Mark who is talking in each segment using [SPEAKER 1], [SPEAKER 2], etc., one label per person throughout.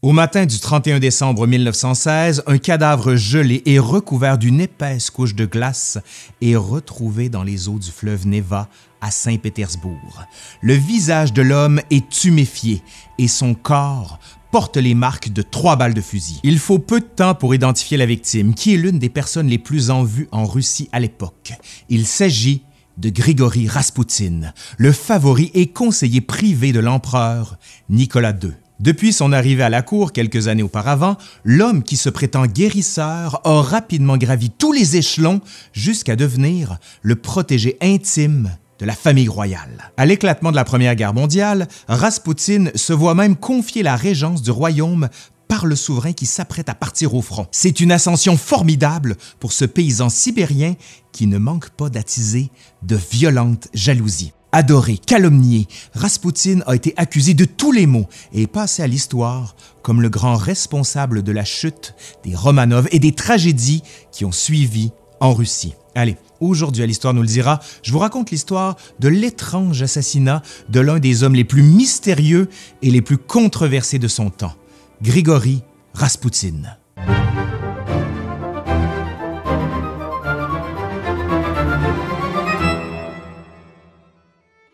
[SPEAKER 1] Au matin du 31 décembre 1916, un cadavre gelé et recouvert d'une épaisse couche de glace est retrouvé dans les eaux du fleuve Neva à Saint-Pétersbourg. Le visage de l'homme est tuméfié et son corps porte les marques de trois balles de fusil. Il faut peu de temps pour identifier la victime, qui est l'une des personnes les plus en vue en Russie à l'époque. Il s'agit de Grigory Raspoutine, le favori et conseiller privé de l'empereur Nicolas II. Depuis son arrivée à la cour quelques années auparavant, l'homme qui se prétend guérisseur a rapidement gravi tous les échelons jusqu'à devenir le protégé intime de la famille royale. À l'éclatement de la Première Guerre mondiale, Raspoutine se voit même confier la régence du royaume par le souverain qui s'apprête à partir au front. C'est une ascension formidable pour ce paysan sibérien qui ne manque pas d'attiser de violentes jalousies. Adoré, calomnié, Raspoutine a été accusé de tous les maux et est passé à l'histoire comme le grand responsable de la chute des Romanov et des tragédies qui ont suivi en Russie. Allez, aujourd'hui à l'Histoire nous le dira, je vous raconte l'histoire de l'étrange assassinat de l'un des hommes les plus mystérieux et les plus controversés de son temps, Grigory Raspoutine.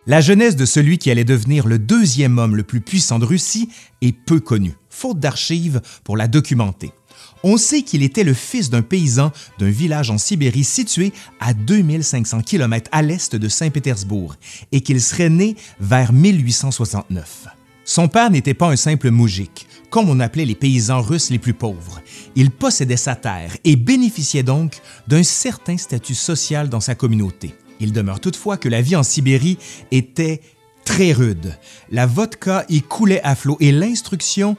[SPEAKER 1] La jeunesse de celui qui allait devenir le deuxième homme le plus puissant de Russie est peu connue, faute d'archives pour la documenter. On sait qu'il était le fils d'un paysan d'un village en Sibérie situé à 2500 km à l'est de Saint-Pétersbourg et qu'il serait né vers 1869. Son père n'était pas un simple moujik, comme on appelait les paysans russes les plus pauvres. Il possédait sa terre et bénéficiait donc d'un certain statut social dans sa communauté. Il demeure toutefois que la vie en Sibérie était très rude. La vodka y coulait à flot et l'instruction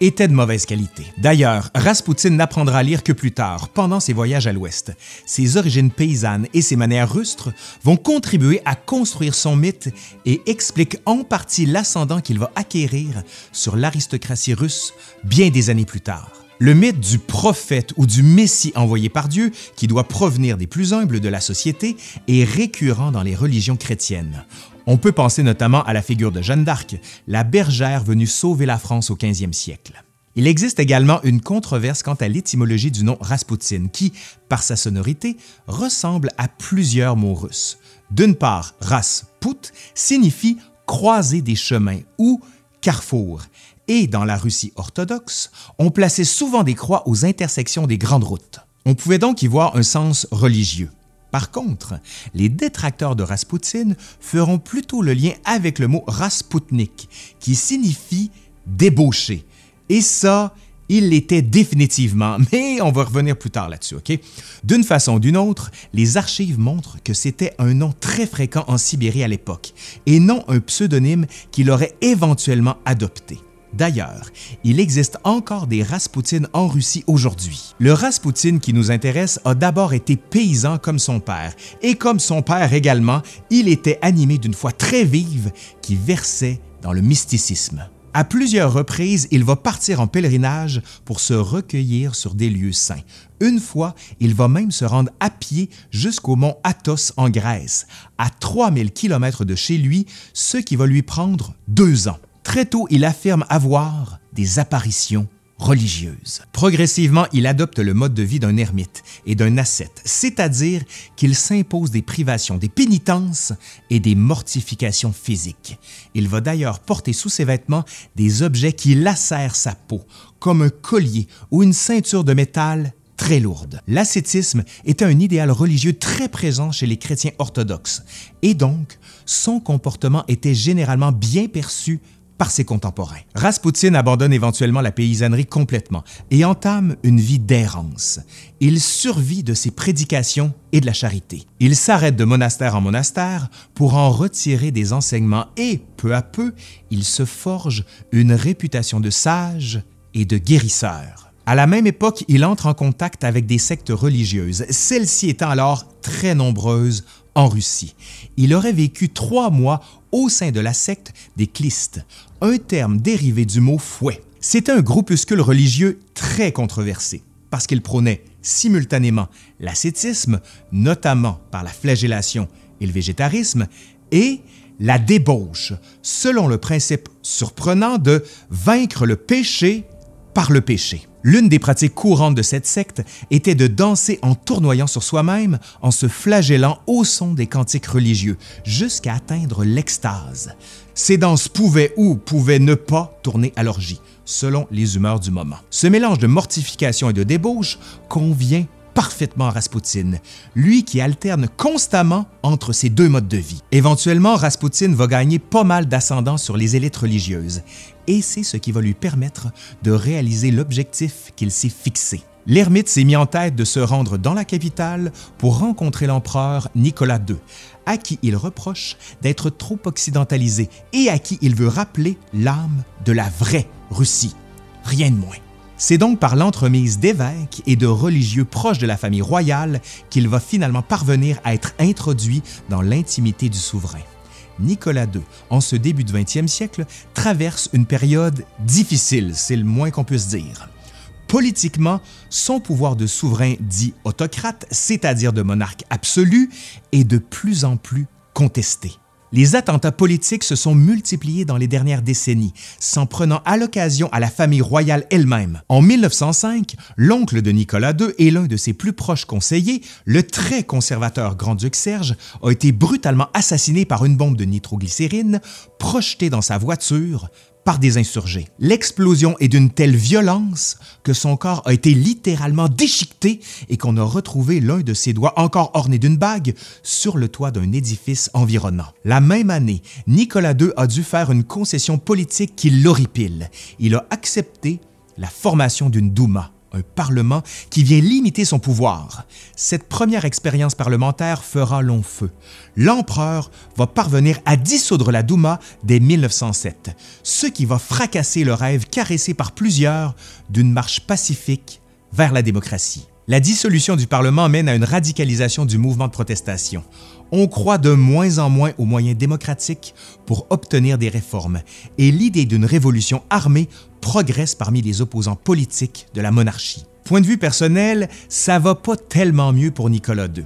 [SPEAKER 1] était de mauvaise qualité. D'ailleurs, Raspoutine n'apprendra à lire que plus tard, pendant ses voyages à l'Ouest. Ses origines paysannes et ses manières rustres vont contribuer à construire son mythe et expliquent en partie l'ascendant qu'il va acquérir sur l'aristocratie russe bien des années plus tard. Le mythe du prophète ou du Messie envoyé par Dieu, qui doit provenir des plus humbles de la société, est récurrent dans les religions chrétiennes. On peut penser notamment à la figure de Jeanne d'Arc, la bergère venue sauver la France au 15e siècle. Il existe également une controverse quant à l'étymologie du nom Raspoutine, qui, par sa sonorité, ressemble à plusieurs mots russes. D'une part, Rasput signifie croiser des chemins ou carrefour, et dans la Russie orthodoxe, on plaçait souvent des croix aux intersections des grandes routes. On pouvait donc y voir un sens religieux. Par contre, les détracteurs de Raspoutine feront plutôt le lien avec le mot Rasputnik, qui signifie débauché. Et ça, il l'était définitivement, mais on va revenir plus tard là-dessus, OK? D'une façon ou d'une autre, les archives montrent que c'était un nom très fréquent en Sibérie à l'époque, et non un pseudonyme qu'il aurait éventuellement adopté. D'ailleurs, il existe encore des Raspoutines en Russie aujourd'hui. Le Raspoutine qui nous intéresse a d'abord été paysan comme son père, et comme son père également, il était animé d'une foi très vive qui versait dans le mysticisme. À plusieurs reprises, il va partir en pèlerinage pour se recueillir sur des lieux saints. Une fois, il va même se rendre à pied jusqu'au mont Athos en Grèce, à 3000 km de chez lui, ce qui va lui prendre deux ans. Très tôt, il affirme avoir des apparitions religieuses. Progressivement, il adopte le mode de vie d'un ermite et d'un ascète, c'est-à-dire qu'il s'impose des privations, des pénitences et des mortifications physiques. Il va d'ailleurs porter sous ses vêtements des objets qui lacèrent sa peau, comme un collier ou une ceinture de métal très lourde. L'ascétisme était un idéal religieux très présent chez les chrétiens orthodoxes, et donc son comportement était généralement bien perçu par ses contemporains. Raspoutine abandonne éventuellement la paysannerie complètement et entame une vie d'errance. Il survit de ses prédications et de la charité. Il s'arrête de monastère en monastère pour en retirer des enseignements et, peu à peu, il se forge une réputation de sage et de guérisseur. À la même époque, il entre en contact avec des sectes religieuses, celles-ci étant alors très nombreuses en Russie. Il aurait vécu trois mois au sein de la secte des Clistes, un terme dérivé du mot fouet. C'était un groupuscule religieux très controversé parce qu'il prônait simultanément l'ascétisme, notamment par la flagellation et le végétarisme, et la débauche, selon le principe surprenant de vaincre le péché par le péché. L'une des pratiques courantes de cette secte était de danser en tournoyant sur soi-même, en se flagellant au son des cantiques religieux, jusqu'à atteindre l'extase. Ces danses pouvaient ou pouvaient ne pas tourner à l'orgie, selon les humeurs du moment. Ce mélange de mortification et de débauche convient parfaitement Raspoutine, lui qui alterne constamment entre ces deux modes de vie. Éventuellement, Raspoutine va gagner pas mal d'ascendant sur les élites religieuses, et c'est ce qui va lui permettre de réaliser l'objectif qu'il s'est fixé. L'ermite s'est mis en tête de se rendre dans la capitale pour rencontrer l'empereur Nicolas II, à qui il reproche d'être trop occidentalisé et à qui il veut rappeler l'âme de la vraie Russie. Rien de moins. C'est donc par l'entremise d'évêques et de religieux proches de la famille royale qu'il va finalement parvenir à être introduit dans l'intimité du souverain. Nicolas II, en ce début du 20e siècle, traverse une période difficile, c'est le moins qu'on puisse dire. Politiquement, son pouvoir de souverain dit autocrate, c'est-à-dire de monarque absolu, est de plus en plus contesté. Les attentats politiques se sont multipliés dans les dernières décennies, s'en prenant à l'occasion à la famille royale elle-même. En 1905, l'oncle de Nicolas II et l'un de ses plus proches conseillers, le très conservateur grand-duc Serge, a été brutalement assassiné par une bombe de nitroglycérine projetée dans sa voiture par des insurgés. L'explosion est d'une telle violence que son corps a été littéralement déchiqueté et qu'on a retrouvé l'un de ses doigts encore orné d'une bague sur le toit d'un édifice environnant. La même année, Nicolas II a dû faire une concession politique qui l'horripile. Il a accepté la formation d'une Douma, un Parlement qui vient limiter son pouvoir. Cette première expérience parlementaire fera long feu. L'empereur va parvenir à dissoudre la Douma dès 1907, ce qui va fracasser le rêve caressé par plusieurs d'une marche pacifique vers la démocratie. La dissolution du Parlement mène à une radicalisation du mouvement de protestation. On croit de moins en moins aux moyens démocratiques pour obtenir des réformes et l'idée d'une révolution armée progresse parmi les opposants politiques de la monarchie. Point de vue personnel, ça va pas tellement mieux pour Nicolas II.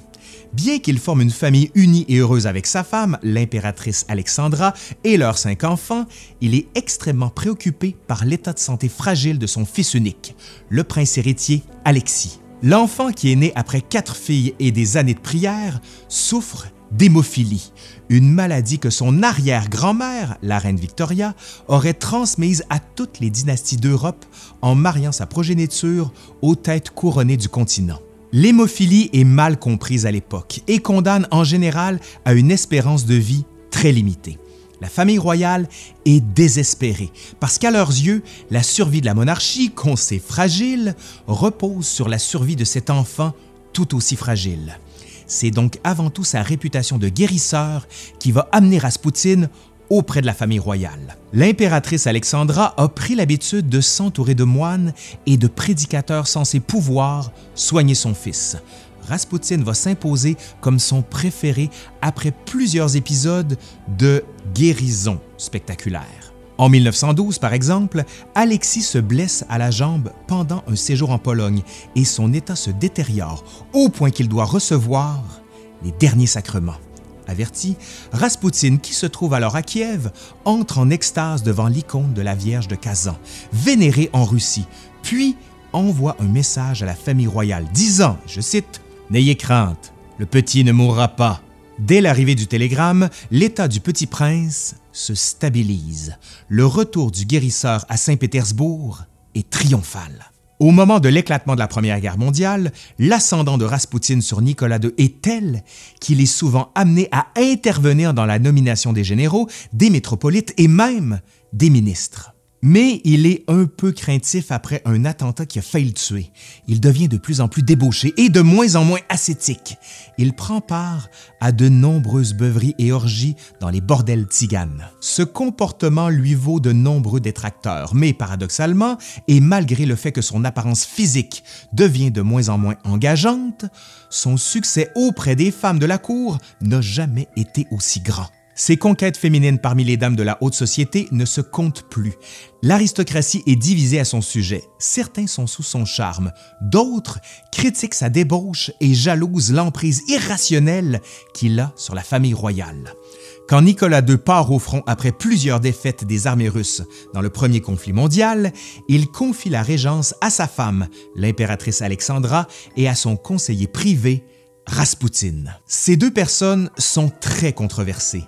[SPEAKER 1] Bien qu'il forme une famille unie et heureuse avec sa femme, l'impératrice Alexandra, et leurs cinq enfants, il est extrêmement préoccupé par l'état de santé fragile de son fils unique, le prince héritier Alexis. L'enfant qui est né après quatre filles et des années de prière souffre d'hémophilie, une maladie que son arrière-grand-mère, la reine Victoria, aurait transmise à toutes les dynasties d'Europe en mariant sa progéniture aux têtes couronnées du continent. L'hémophilie est mal comprise à l'époque et condamne en général à une espérance de vie très limitée la famille royale est désespérée parce qu'à leurs yeux, la survie de la monarchie, qu'on sait fragile, repose sur la survie de cet enfant tout aussi fragile. C'est donc avant tout sa réputation de guérisseur qui va amener Raspoutine auprès de la famille royale. L'impératrice Alexandra a pris l'habitude de s'entourer de moines et de prédicateurs censés pouvoir soigner son fils. Rasputin va s'imposer comme son préféré après plusieurs épisodes de guérison spectaculaire. En 1912, par exemple, Alexis se blesse à la jambe pendant un séjour en Pologne et son état se détériore au point qu'il doit recevoir les derniers sacrements. Averti, Rasputin, qui se trouve alors à Kiev, entre en extase devant l'icône de la Vierge de Kazan, vénérée en Russie, puis envoie un message à la famille royale disant, je cite, N'ayez crainte, le petit ne mourra pas. Dès l'arrivée du télégramme, l'état du petit prince se stabilise. Le retour du guérisseur à Saint-Pétersbourg est triomphal. Au moment de l'éclatement de la Première Guerre mondiale, l'ascendant de Raspoutine sur Nicolas II est tel qu'il est souvent amené à intervenir dans la nomination des généraux, des métropolites et même des ministres. Mais il est un peu craintif après un attentat qui a failli le tuer. Il devient de plus en plus débauché et de moins en moins ascétique. Il prend part à de nombreuses beuveries et orgies dans les bordels tziganes. Ce comportement lui vaut de nombreux détracteurs, mais paradoxalement, et malgré le fait que son apparence physique devient de moins en moins engageante, son succès auprès des femmes de la cour n'a jamais été aussi grand. Ses conquêtes féminines parmi les dames de la haute société ne se comptent plus. L'aristocratie est divisée à son sujet. Certains sont sous son charme, d'autres critiquent sa débauche et jalousent l'emprise irrationnelle qu'il a sur la famille royale. Quand Nicolas II part au front après plusieurs défaites des armées russes dans le premier conflit mondial, il confie la régence à sa femme, l'impératrice Alexandra, et à son conseiller privé, Raspoutine. Ces deux personnes sont très controversées.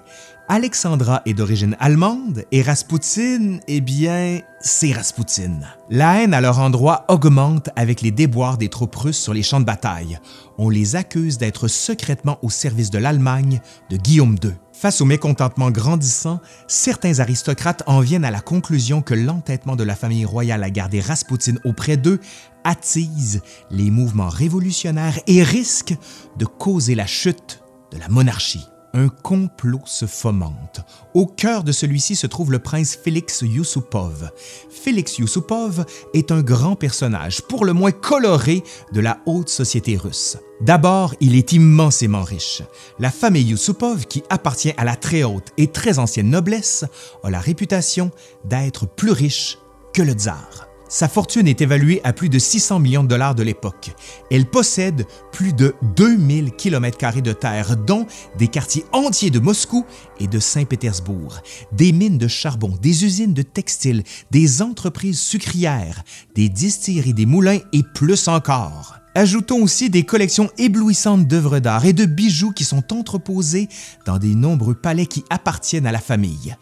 [SPEAKER 1] Alexandra est d'origine allemande et Raspoutine, eh bien, c'est Raspoutine. La haine à leur endroit augmente avec les déboires des troupes russes sur les champs de bataille. On les accuse d'être secrètement au service de l'Allemagne de Guillaume II. Face au mécontentement grandissant, certains aristocrates en viennent à la conclusion que l'entêtement de la famille royale à garder Raspoutine auprès d'eux attise les mouvements révolutionnaires et risque de causer la chute de la monarchie. Un complot se fomente. Au cœur de celui-ci se trouve le prince Félix Yusupov. Félix Yusupov est un grand personnage, pour le moins coloré, de la haute société russe. D'abord, il est immensément riche. La famille Yusupov, qui appartient à la très haute et très ancienne noblesse, a la réputation d'être plus riche que le tsar. Sa fortune est évaluée à plus de 600 millions de dollars de l'époque. Elle possède plus de 2000 km de terre, dont des quartiers entiers de Moscou et de Saint-Pétersbourg, des mines de charbon, des usines de textiles, des entreprises sucrières, des distilleries, des moulins et plus encore. Ajoutons aussi des collections éblouissantes d'œuvres d'art et de bijoux qui sont entreposés dans des nombreux palais qui appartiennent à la famille.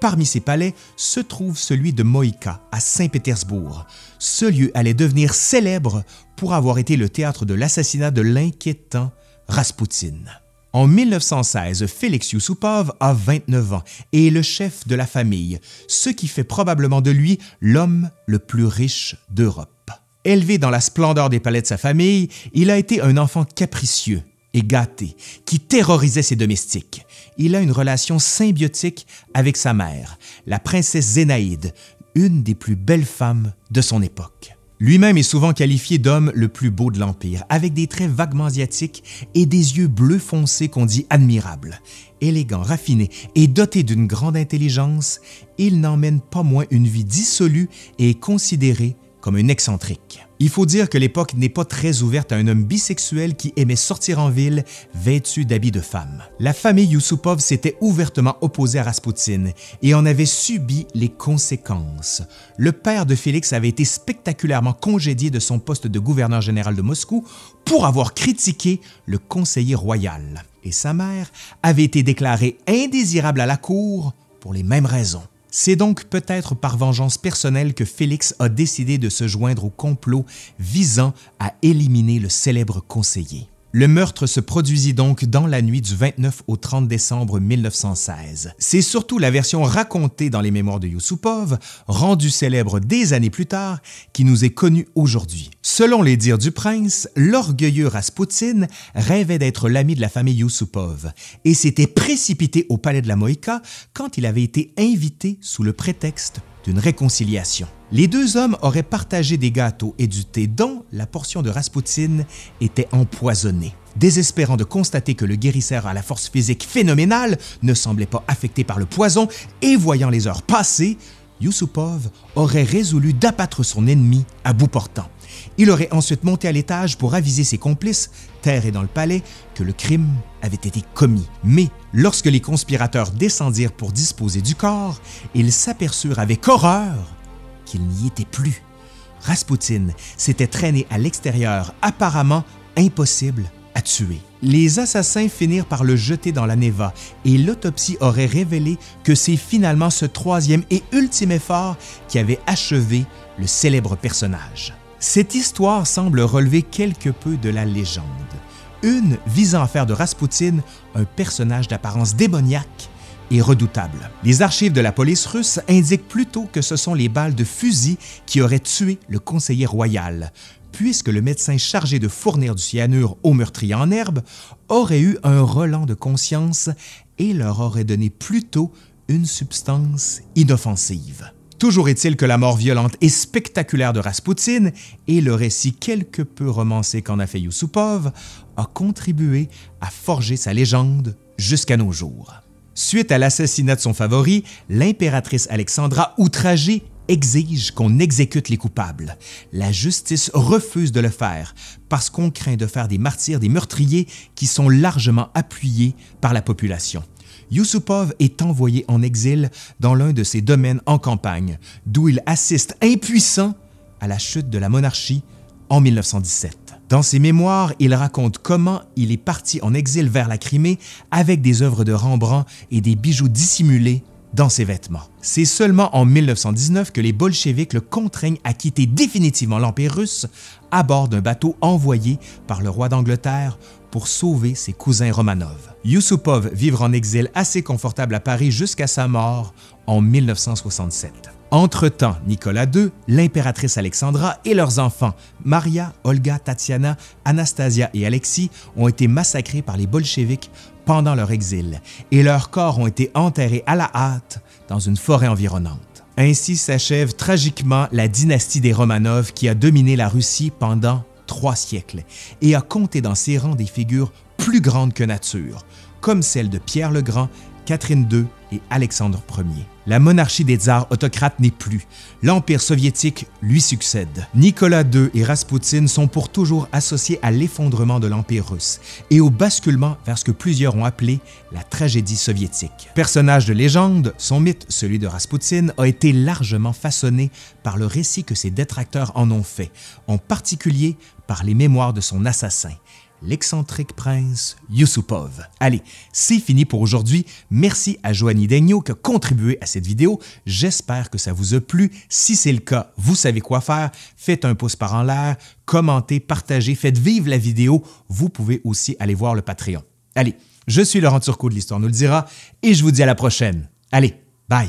[SPEAKER 1] Parmi ces palais se trouve celui de Moïka, à Saint-Pétersbourg. Ce lieu allait devenir célèbre pour avoir été le théâtre de l'assassinat de l'inquiétant Raspoutine. En 1916, Félix Yusupov a 29 ans et est le chef de la famille, ce qui fait probablement de lui l'homme le plus riche d'Europe. Élevé dans la splendeur des palais de sa famille, il a été un enfant capricieux, et gâté, qui terrorisait ses domestiques. Il a une relation symbiotique avec sa mère, la princesse Zénaïde, une des plus belles femmes de son époque. Lui-même est souvent qualifié d'homme le plus beau de l'Empire, avec des traits vaguement asiatiques et des yeux bleus foncés qu'on dit admirables. Élégant, raffiné et doté d'une grande intelligence, il n'emmène pas moins une vie dissolue et considérée comme un excentrique. Il faut dire que l'époque n'est pas très ouverte à un homme bisexuel qui aimait sortir en ville vêtu d'habits de femme. La famille Yusupov s'était ouvertement opposée à Raspoutine et en avait subi les conséquences. Le père de Félix avait été spectaculairement congédié de son poste de gouverneur général de Moscou pour avoir critiqué le conseiller royal. Et sa mère avait été déclarée indésirable à la cour pour les mêmes raisons. C'est donc peut-être par vengeance personnelle que Félix a décidé de se joindre au complot visant à éliminer le célèbre conseiller. Le meurtre se produisit donc dans la nuit du 29 au 30 décembre 1916. C'est surtout la version racontée dans les mémoires de Yusupov, rendue célèbre des années plus tard, qui nous est connue aujourd'hui. Selon les dires du prince, l'orgueilleux Raspoutine rêvait d'être l'ami de la famille Yusupov et s'était précipité au palais de la Moïka quand il avait été invité sous le prétexte d'une réconciliation. Les deux hommes auraient partagé des gâteaux et du thé dont la portion de Raspoutine était empoisonnée. Désespérant de constater que le guérisseur à la force physique phénoménale ne semblait pas affecté par le poison et voyant les heures passer, Yusupov aurait résolu d'abattre son ennemi à bout portant. Il aurait ensuite monté à l'étage pour aviser ses complices, terre et dans le palais, que le crime avait été commis. Mais lorsque les conspirateurs descendirent pour disposer du corps, ils s'aperçurent avec horreur qu'il n'y était plus. Raspoutine s'était traîné à l'extérieur, apparemment impossible à tuer. Les assassins finirent par le jeter dans la Neva et l'autopsie aurait révélé que c'est finalement ce troisième et ultime effort qui avait achevé le célèbre personnage. Cette histoire semble relever quelque peu de la légende, une visant à faire de Raspoutine un personnage d'apparence démoniaque redoutable. Les archives de la police russe indiquent plutôt que ce sont les balles de fusil qui auraient tué le conseiller royal, puisque le médecin chargé de fournir du cyanure aux meurtriers en herbe aurait eu un relent de conscience et leur aurait donné plutôt une substance inoffensive. Toujours est-il que la mort violente et spectaculaire de Raspoutine et le récit quelque peu romancé qu'en a fait Yusupov a contribué à forger sa légende jusqu'à nos jours. Suite à l'assassinat de son favori, l'impératrice Alexandra, outragée, exige qu'on exécute les coupables. La justice refuse de le faire parce qu'on craint de faire des martyrs des meurtriers qui sont largement appuyés par la population. Yusupov est envoyé en exil dans l'un de ses domaines en campagne, d'où il assiste impuissant à la chute de la monarchie en 1917. Dans ses mémoires, il raconte comment il est parti en exil vers la Crimée avec des œuvres de Rembrandt et des bijoux dissimulés dans ses vêtements. C'est seulement en 1919 que les bolcheviks le contraignent à quitter définitivement l'Empire russe à bord d'un bateau envoyé par le roi d'Angleterre pour sauver ses cousins Romanov. Yusupov vivra en exil assez confortable à Paris jusqu'à sa mort en 1967. Entre-temps, Nicolas II, l'impératrice Alexandra et leurs enfants, Maria, Olga, Tatiana, Anastasia et Alexis, ont été massacrés par les bolcheviks pendant leur exil et leurs corps ont été enterrés à la hâte dans une forêt environnante. Ainsi s'achève tragiquement la dynastie des Romanov qui a dominé la Russie pendant trois siècles et a compté dans ses rangs des figures plus grandes que nature, comme celles de Pierre le Grand, Catherine II et Alexandre Ier. La monarchie des tsars autocrates n'est plus. L'Empire soviétique lui succède. Nicolas II et Raspoutine sont pour toujours associés à l'effondrement de l'Empire russe et au basculement vers ce que plusieurs ont appelé la tragédie soviétique. Personnage de légende, son mythe, celui de Raspoutine, a été largement façonné par le récit que ses détracteurs en ont fait, en particulier par les mémoires de son assassin l'excentrique prince Yusupov. Allez, c'est fini pour aujourd'hui. Merci à Joanie Degno qui a contribué à cette vidéo. J'espère que ça vous a plu. Si c'est le cas, vous savez quoi faire. Faites un pouce par en l'air, commentez, partagez, faites vivre la vidéo. Vous pouvez aussi aller voir le Patreon. Allez, je suis Laurent Turcot de l'Histoire nous le dira et je vous dis à la prochaine. Allez, bye!